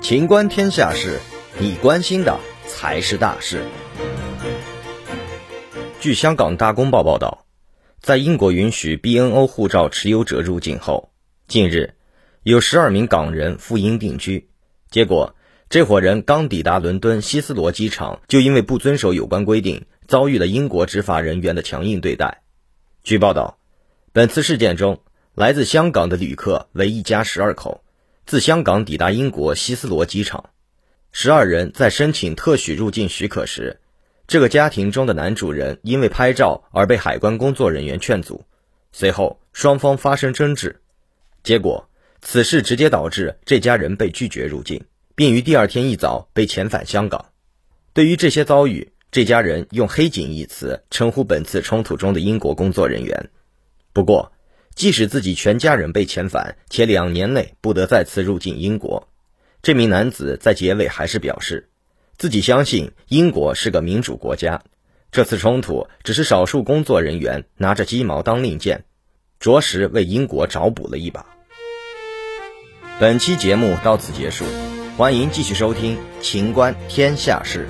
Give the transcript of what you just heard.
情观天下事，你关心的才是大事。据香港大公报报道，在英国允许 BNO 护照持有者入境后，近日有十二名港人赴英定居，结果这伙人刚抵达伦敦希斯罗机场，就因为不遵守有关规定，遭遇了英国执法人员的强硬对待。据报道，本次事件中，来自香港的旅客为一家十二口。自香港抵达英国希斯罗机场，十二人在申请特许入境许可时，这个家庭中的男主人因为拍照而被海关工作人员劝阻，随后双方发生争执，结果此事直接导致这家人被拒绝入境，并于第二天一早被遣返香港。对于这些遭遇，这家人用“黑警”一词称呼本次冲突中的英国工作人员。不过，即使自己全家人被遣返，且两年内不得再次入境英国，这名男子在结尾还是表示，自己相信英国是个民主国家。这次冲突只是少数工作人员拿着鸡毛当令箭，着实为英国找补了一把。本期节目到此结束，欢迎继续收听《秦观天下事》。